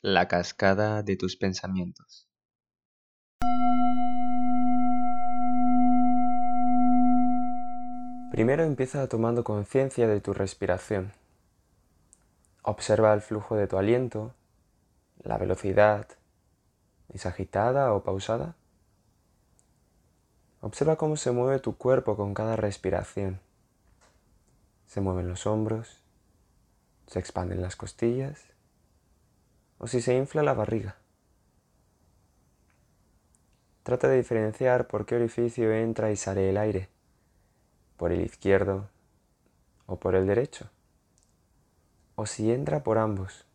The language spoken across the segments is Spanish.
La cascada de tus pensamientos. Primero empieza tomando conciencia de tu respiración. Observa el flujo de tu aliento, la velocidad, es agitada o pausada. Observa cómo se mueve tu cuerpo con cada respiración. Se mueven los hombros, se expanden las costillas o si se infla la barriga. Trata de diferenciar por qué orificio entra y sale el aire, por el izquierdo o por el derecho, o si entra por ambos.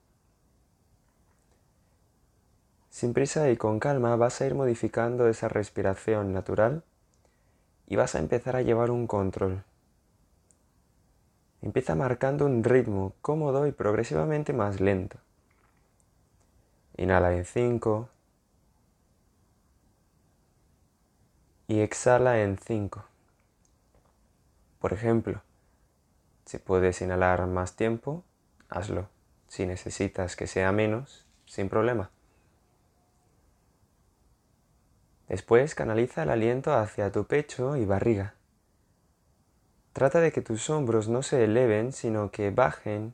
Sin prisa y con calma vas a ir modificando esa respiración natural y vas a empezar a llevar un control. Empieza marcando un ritmo cómodo y progresivamente más lento. Inhala en 5 y exhala en 5. Por ejemplo, si puedes inhalar más tiempo, hazlo. Si necesitas que sea menos, sin problema. Después canaliza el aliento hacia tu pecho y barriga. Trata de que tus hombros no se eleven, sino que bajen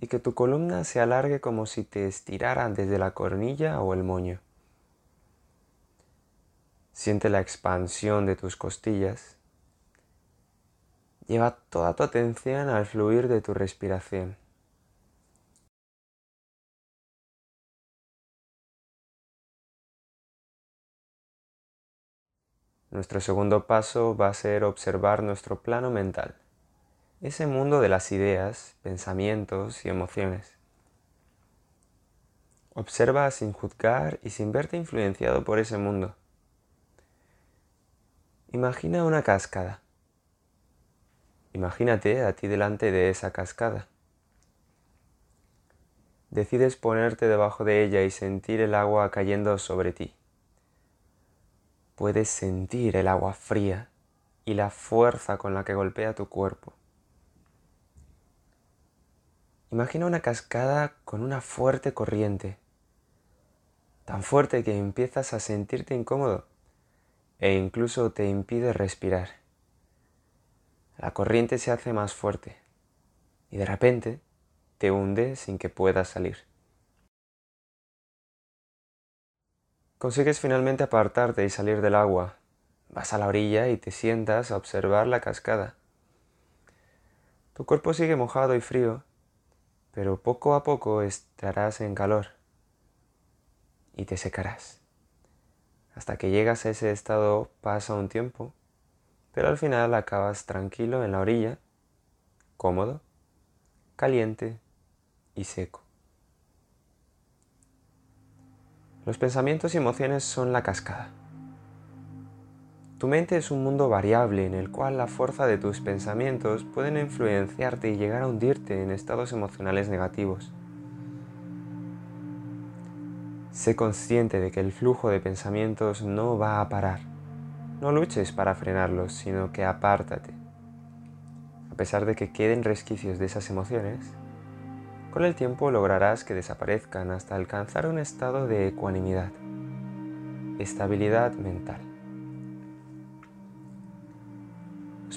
y que tu columna se alargue como si te estiraran desde la cornilla o el moño. Siente la expansión de tus costillas. Lleva toda tu atención al fluir de tu respiración. Nuestro segundo paso va a ser observar nuestro plano mental, ese mundo de las ideas, pensamientos y emociones. Observa sin juzgar y sin verte influenciado por ese mundo. Imagina una cascada. Imagínate a ti delante de esa cascada. Decides ponerte debajo de ella y sentir el agua cayendo sobre ti puedes sentir el agua fría y la fuerza con la que golpea tu cuerpo. Imagina una cascada con una fuerte corriente, tan fuerte que empiezas a sentirte incómodo e incluso te impide respirar. La corriente se hace más fuerte y de repente te hunde sin que puedas salir. Consigues finalmente apartarte y salir del agua. Vas a la orilla y te sientas a observar la cascada. Tu cuerpo sigue mojado y frío, pero poco a poco estarás en calor y te secarás. Hasta que llegas a ese estado pasa un tiempo, pero al final acabas tranquilo en la orilla, cómodo, caliente y seco. Los pensamientos y emociones son la cascada. Tu mente es un mundo variable en el cual la fuerza de tus pensamientos pueden influenciarte y llegar a hundirte en estados emocionales negativos. Sé consciente de que el flujo de pensamientos no va a parar. No luches para frenarlos, sino que apártate. A pesar de que queden resquicios de esas emociones, con el tiempo lograrás que desaparezcan hasta alcanzar un estado de ecuanimidad, estabilidad mental.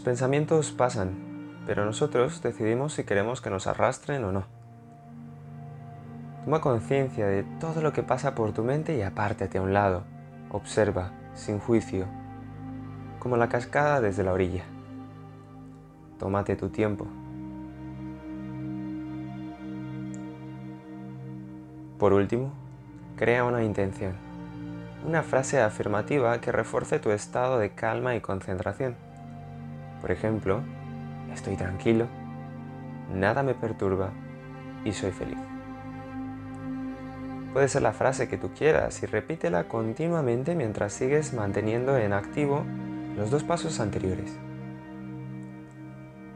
Pensamientos pasan, pero nosotros decidimos si queremos que nos arrastren o no. Toma conciencia de todo lo que pasa por tu mente y apártate a un lado. Observa, sin juicio, como la cascada desde la orilla. Tómate tu tiempo. Por último, crea una intención, una frase afirmativa que refuerce tu estado de calma y concentración. Por ejemplo, estoy tranquilo, nada me perturba y soy feliz. Puede ser la frase que tú quieras y repítela continuamente mientras sigues manteniendo en activo los dos pasos anteriores.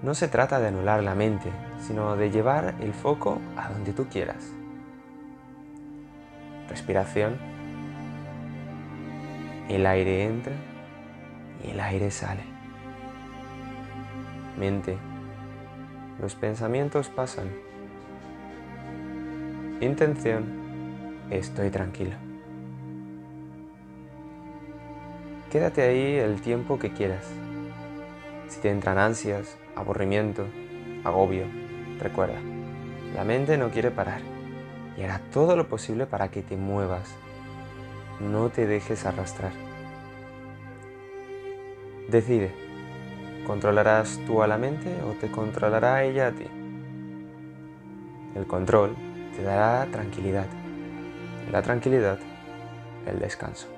No se trata de anular la mente, sino de llevar el foco a donde tú quieras respiración, el aire entra y el aire sale. Mente, los pensamientos pasan. Intención, estoy tranquilo. Quédate ahí el tiempo que quieras. Si te entran ansias, aburrimiento, agobio, recuerda, la mente no quiere parar y hará todo lo posible para que te muevas. No te dejes arrastrar. Decide, ¿controlarás tú a la mente o te controlará ella a ti? El control te dará tranquilidad. La tranquilidad, el descanso.